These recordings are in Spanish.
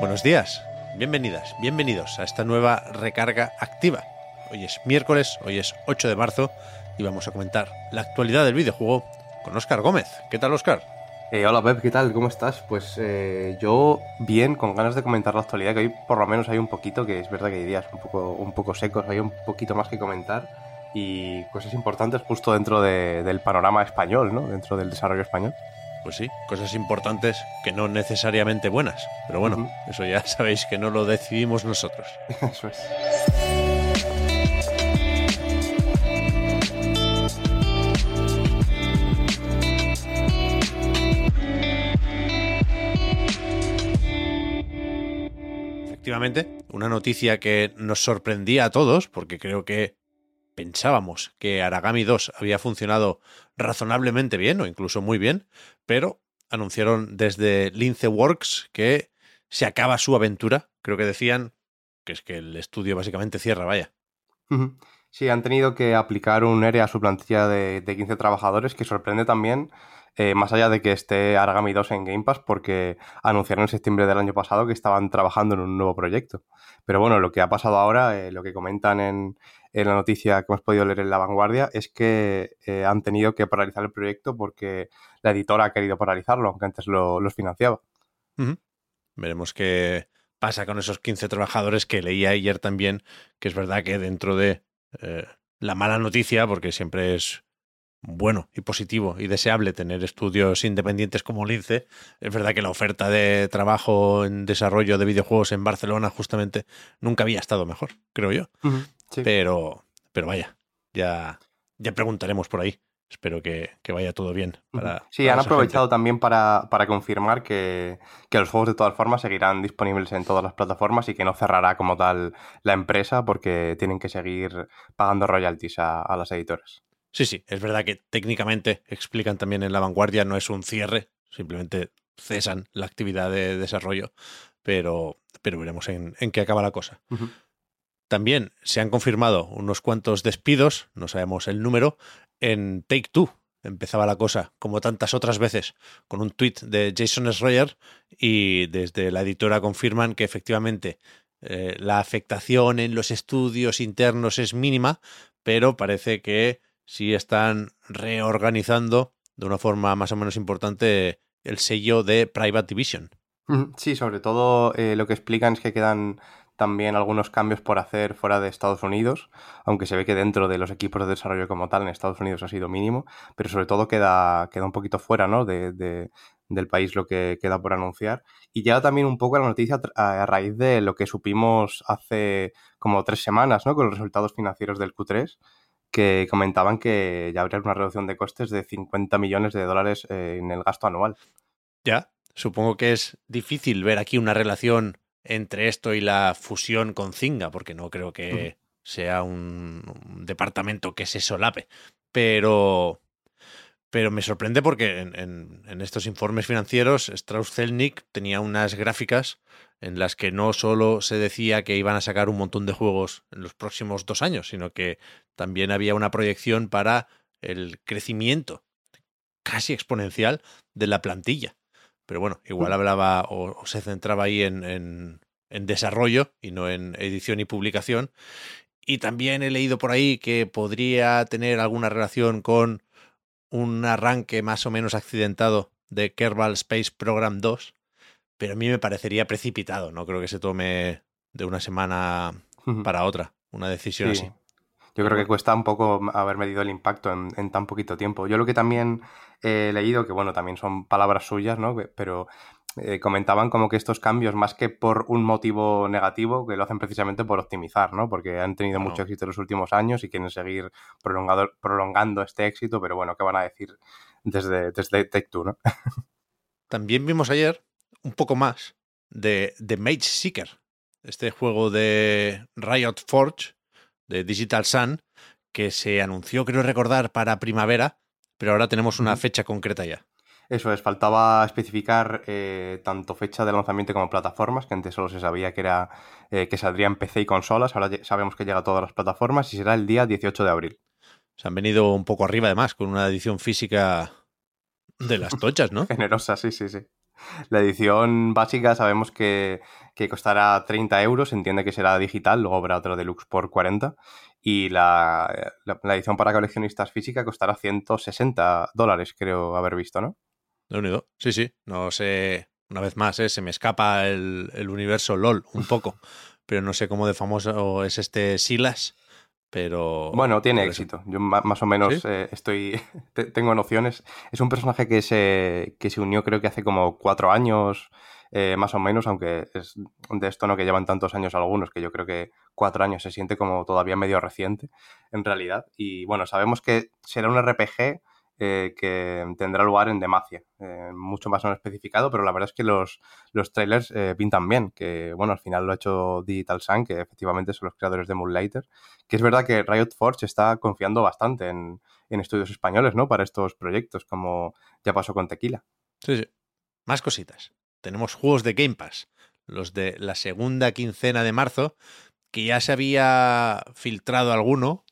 Buenos días. Bienvenidas, bienvenidos a esta nueva recarga activa. Hoy es miércoles, hoy es 8 de marzo y vamos a comentar la actualidad del videojuego con Óscar Gómez. ¿Qué tal, Óscar? Eh, hola Pep, ¿qué tal? ¿Cómo estás? Pues eh, yo bien, con ganas de comentar la actualidad, que hoy por lo menos hay un poquito, que es verdad que hay días un poco, un poco secos, hay un poquito más que comentar y cosas importantes justo dentro de- del panorama español, ¿no? Dentro del desarrollo español. Pues sí, cosas importantes que no necesariamente buenas. Pero bueno, eso ya sabéis que no lo decidimos nosotros. Eso es. Efectivamente, una noticia que nos sorprendía a todos, porque creo que pensábamos que Aragami 2 había funcionado razonablemente bien o incluso muy bien, pero anunciaron desde Lince Works que se acaba su aventura. Creo que decían que es que el estudio básicamente cierra, vaya. Sí, han tenido que aplicar un ERE a su plantilla de, de 15 trabajadores, que sorprende también, eh, más allá de que esté Aragami 2 en Game Pass, porque anunciaron en septiembre del año pasado que estaban trabajando en un nuevo proyecto. Pero bueno, lo que ha pasado ahora, eh, lo que comentan en, en la noticia que hemos podido leer en La Vanguardia, es que eh, han tenido que paralizar el proyecto porque la editora ha querido paralizarlo, aunque antes lo, los financiaba. Veremos qué pasa con esos 15 trabajadores que leí ayer también, que es verdad que dentro de eh, la mala noticia, porque siempre es bueno y positivo y deseable tener estudios independientes como Lince, es verdad que la oferta de trabajo en desarrollo de videojuegos en Barcelona justamente nunca había estado mejor, creo yo. Sí. Pero, pero vaya, ya, ya preguntaremos por ahí. Espero que, que vaya todo bien. Para, Sí, para han aprovechado gente. también para, para confirmar que, que los juegos de todas formas seguirán disponibles en todas las plataformas y que no cerrará como tal la empresa porque tienen que seguir pagando royalties a, a las editoras. Sí, sí, es verdad que técnicamente explican también en la vanguardia, no es un cierre, simplemente cesan la actividad de desarrollo, pero, pero veremos en, en qué acaba la cosa. También se han confirmado unos cuantos despidos, no sabemos el número, en Take Two. Empezaba la cosa, como tantas otras veces, con un tuit de Jason Schreier y desde la editora confirman que efectivamente eh, la afectación en los estudios internos es mínima, pero parece que sí están reorganizando de una forma más o menos importante el sello de Private Division. Sí, sobre todo eh, lo que explican es que quedan también algunos cambios por hacer fuera de Estados Unidos, aunque se ve que dentro de los equipos de desarrollo como tal en Estados Unidos ha sido mínimo, pero sobre todo queda, queda un poquito fuera ¿no? de, de- del país lo que queda por anunciar. Y ya también un poco la noticia a raíz de lo que supimos hace como tres semanas ¿no? con los resultados financieros del Q3, que comentaban que ya habría una reducción de costes de 50 millones de dólares eh, en el gasto anual. Ya, supongo que es difícil ver aquí una relación entre esto y la fusión con Zynga, porque no creo que sea un, un departamento que se solape. Pero, pero me sorprende porque en, en- en estos informes financieros Strauss-Zelnick tenía unas gráficas en las que no solo se decía que iban a sacar un montón de juegos en los próximos dos años, sino que también había una proyección para el crecimiento casi exponencial de la plantilla. Pero bueno, igual hablaba o, o se centraba ahí en, en- en desarrollo y no en edición y publicación. Y también he leído por ahí que podría tener alguna relación con un arranque más o menos accidentado de Kerbal Space Program 2, pero a mí me parecería precipitado, no creo que se tome de una semana para otra una decisión Sí. así. Yo creo que cuesta un poco haber medido el impacto en, en tan poquito tiempo. Yo lo que también he leído, que bueno, también son palabras suyas, ¿no? Pero eh, comentaban como que estos cambios, más que por un motivo negativo, que lo hacen precisamente por optimizar, ¿no? Porque han tenido mucho éxito en los últimos años y quieren seguir prolongado- prolongando este éxito, pero bueno, ¿qué van a decir desde, desde Two, ¿no? También vimos ayer un poco más de The Mage Seeker, este juego de Riot Forge, de Digital Sun, que se anunció, creo recordar, para primavera, pero ahora tenemos una fecha concreta ya. Eso es, faltaba especificar eh, tanto fecha de lanzamiento como plataformas, que antes solo se sabía que era eh, que saldría en PC y consolas, ahora sabemos que llega a todas las plataformas y será el día 18 de abril. Se han venido un poco arriba además, con una edición física de las tochas, ¿no? Generosa, sí, sí, sí. La edición básica sabemos que, costará 30 euros, entiende que será digital, luego habrá otro deluxe por 40. Y la, la edición para coleccionistas física costará 160 dólares, creo haber visto, ¿no? De unido. Sí, sí. No sé, una vez más, ¿eh? se me escapa el, el, universo LOL un poco, pero no sé cómo de famoso es este Silas. Pero. Bueno, tiene éxito. Yo más o menos eh, estoy. tengo nociones. Es un personaje que se, que se unió, creo que hace como cuatro años, eh, más o menos, aunque es de esto no que llevan tantos años algunos, que yo creo que cuatro años se siente como todavía medio reciente, en realidad. Y bueno, sabemos que será un RPG eh, que tendrá lugar en Demacia. Eh, mucho más no especificado, pero la verdad es que los, los trailers pintan bien, que bueno, al final lo ha hecho Digital Sun, que efectivamente son los creadores de Moonlighter, que es verdad que Riot Forge está confiando bastante en, en estudios españoles, ¿no? Para estos proyectos, como ya pasó con Tequila. Sí, sí. Más cositas. Tenemos juegos de Game Pass, los de la segunda quincena de marzo, que ya se había filtrado alguno,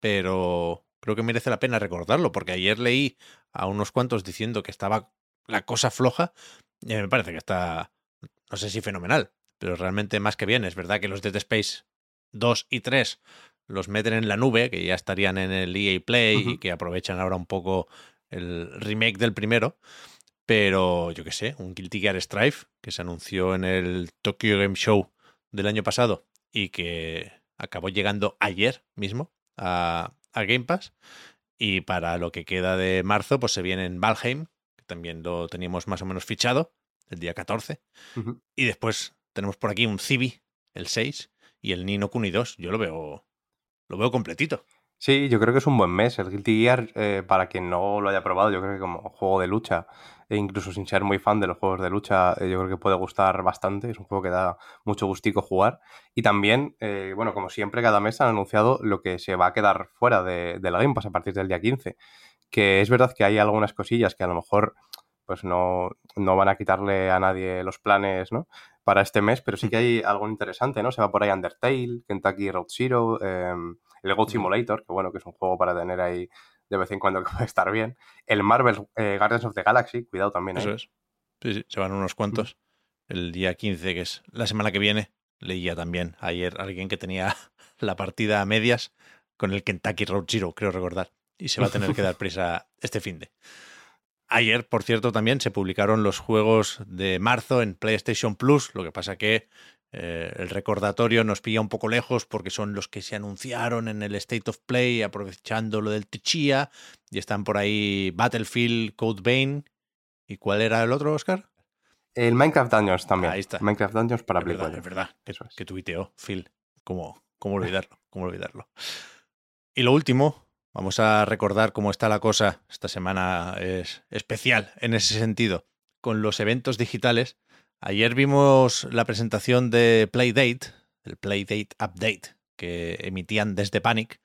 pero creo que merece la pena recordarlo, porque ayer leí a unos cuantos diciendo que estaba la cosa floja, y me parece que está, no sé si fenomenal, pero realmente más que bien. Es verdad que los Dead Space 2 y 3 los meten en la nube, que ya estarían en el EA Play y que aprovechan ahora un poco el remake del primero. Pero yo qué sé, un Guilty Gear Strife que se anunció en el Tokyo Game Show del año pasado y que acabó llegando ayer mismo a, a Game Pass. Y para lo que queda de marzo, pues se viene en Valheim, que también lo teníamos más o menos fichado, el día 14. Y después tenemos por aquí un Civi, el 6, y el Nino Kuni 2. Yo lo veo, lo veo completito. Sí, yo creo que es un buen mes. El Guilty Gear, eh, para quien no lo haya probado, yo creo que como juego de lucha, e incluso sin ser muy fan de los juegos de lucha, eh, yo creo que puede gustar bastante. Es un juego que da mucho gustico jugar. Y también, eh, bueno, como siempre, cada mes han anunciado lo que se va a quedar fuera de, la Game Pass a partir del día 15. Que es verdad que hay algunas cosillas que a lo mejor pues no, no van a quitarle a nadie los planes, ¿no? Para este mes, pero sí que hay algo interesante, ¿no? Se va por ahí Undertale, Kentucky Road Zero, em, el Goat Simulator, que bueno, que es un juego para tener ahí de vez en cuando que puede estar bien. El Marvel eh, Guardians of the Galaxy, cuidado también. Eso es. Sí, sí, se van unos cuantos. El día 15, que es la semana que viene, leía también ayer alguien que tenía la partida a medias con el Kentucky Road Zero, creo recordar. Y se va a tener que dar prisa este fin de. Ayer, por cierto, también se publicaron los juegos de marzo en PlayStation Plus, lo que pasa que eh, el recordatorio nos pilla un poco lejos porque son los que se anunciaron en el State of Play, aprovechando lo del Tichia, y están por ahí Battlefield, Code Vein. ¿Y cuál era el otro, Oscar? El Minecraft Dungeons también. Ahí está. Minecraft Dungeons para Play Es verdad, Eso es. que tuiteó Phil. ¿Cómo, ¿Cómo olvidarlo? ¿Cómo olvidarlo? Y lo último, vamos a recordar cómo está la cosa. Esta semana es especial en ese sentido. Con los eventos digitales Ayer vimos la presentación de Playdate, el Playdate Update, que emitían desde Panic.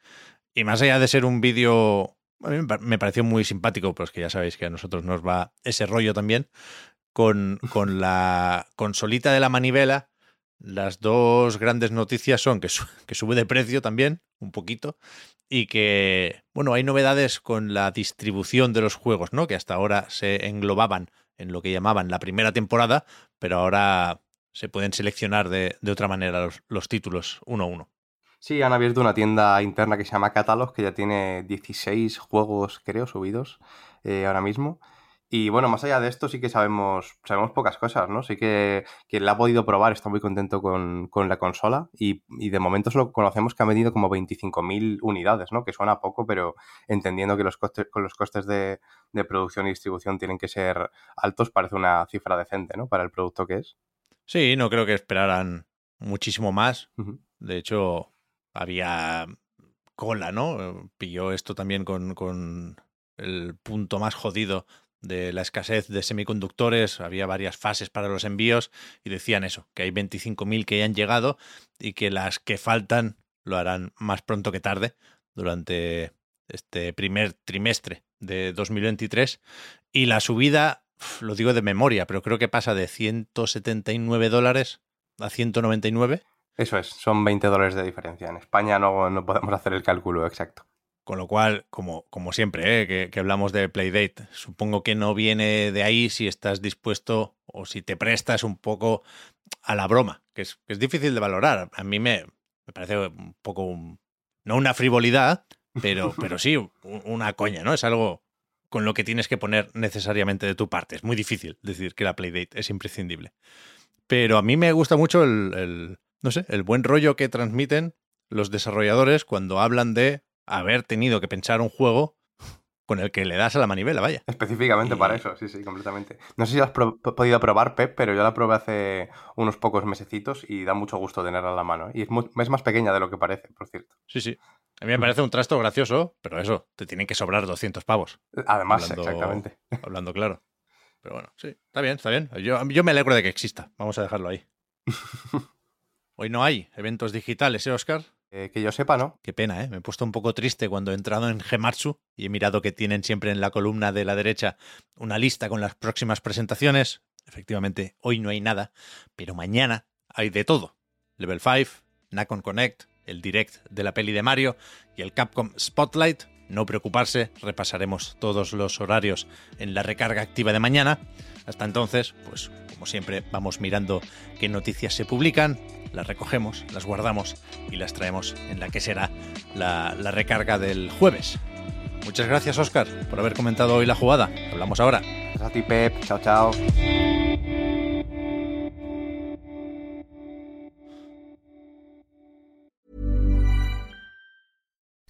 Y más allá de ser un vídeo, a me pareció muy simpático, pues que ya sabéis que a nosotros nos va ese rollo también, con, con la consolita de la manivela. Las dos grandes noticias son que, que sube de precio también, un poquito, y que, bueno, hay novedades con la distribución de los juegos, ¿no? Que hasta ahora se englobaban en lo que llamaban la primera temporada, pero ahora se pueden seleccionar de, otra manera los, títulos uno a uno. Sí, han abierto una tienda interna que se llama Catalog, que ya tiene 16 juegos, creo, subidos eh, ahora mismo. Y bueno, más allá de esto sí que sabemos, sabemos pocas cosas, ¿no? Sí que quien la ha podido probar está muy contento con, la consola y, de momento solo conocemos que ha medido como 25.000 unidades, ¿no? Que suena poco, pero entendiendo que los costes, con los costes de, producción y distribución tienen que ser altos, parece una cifra decente, ¿no? Para el producto que es. Sí, no creo que esperaran muchísimo más. De hecho, había cola, ¿no? Pilló esto también con el punto más jodido de la escasez de semiconductores, había varias fases para los envíos y decían eso, que hay 25.000 que ya han llegado y que las que faltan lo harán más pronto que tarde durante este primer trimestre de 2023 y la subida, lo digo de memoria, pero creo que pasa de 179 dólares a 199. Eso es, son 20 dólares de diferencia. En España no, no podemos hacer el cálculo exacto. Con lo cual, como, como siempre, ¿eh? que, que, hablamos de Playdate, supongo que no viene de ahí si estás dispuesto o si te prestas un poco a la broma, que es, que es difícil de valorar. A mí me, me parece un poco, un, no una frivolidad, pero, pero sí una coña, ¿no? Es algo con lo que tienes que poner necesariamente de tu parte. Es muy difícil decir que la Playdate es imprescindible. Pero a mí me gusta mucho el, el no sé, el buen rollo que transmiten los desarrolladores cuando hablan de haber tenido que pensar un juego con el que le das a la manivela, vaya. Específicamente y... para eso, sí, sí, completamente. No sé si lo has pro podido probar, Pep, pero yo la probé hace unos pocos mesecitos y da mucho gusto tenerla a la mano. ¿eh? Y es, muy, es, más pequeña de lo que parece, por cierto. Sí, sí. A mí me parece un trasto gracioso, pero eso, te tienen que sobrar 200 pavos. Además, hablando, exactamente. Hablando claro. Pero bueno, sí, está bien, está bien. Yo, yo me alegro de que exista. Vamos a dejarlo ahí. Hoy no hay eventos digitales, ¿eh, Oscar? Que yo sepa, ¿no? Qué pena, ¿eh? Me he puesto un poco triste cuando he entrado en Gematsu y he mirado que tienen siempre en la columna de la derecha una lista con las próximas presentaciones. Efectivamente, hoy no hay nada, pero mañana hay de todo. Level 5, Nacon Connect, el direct de la peli de Mario y el Capcom Spotlight. No preocuparse, repasaremos todos los horarios en la recarga activa de mañana. Hasta entonces, pues como siempre, vamos mirando qué noticias se publican, las recogemos, las guardamos y las traemos en la que será la, recarga del jueves. Muchas gracias, Oscar, por haber comentado hoy la jugada. Hablamos ahora. Gracias a ti, Pep. Chao, chao.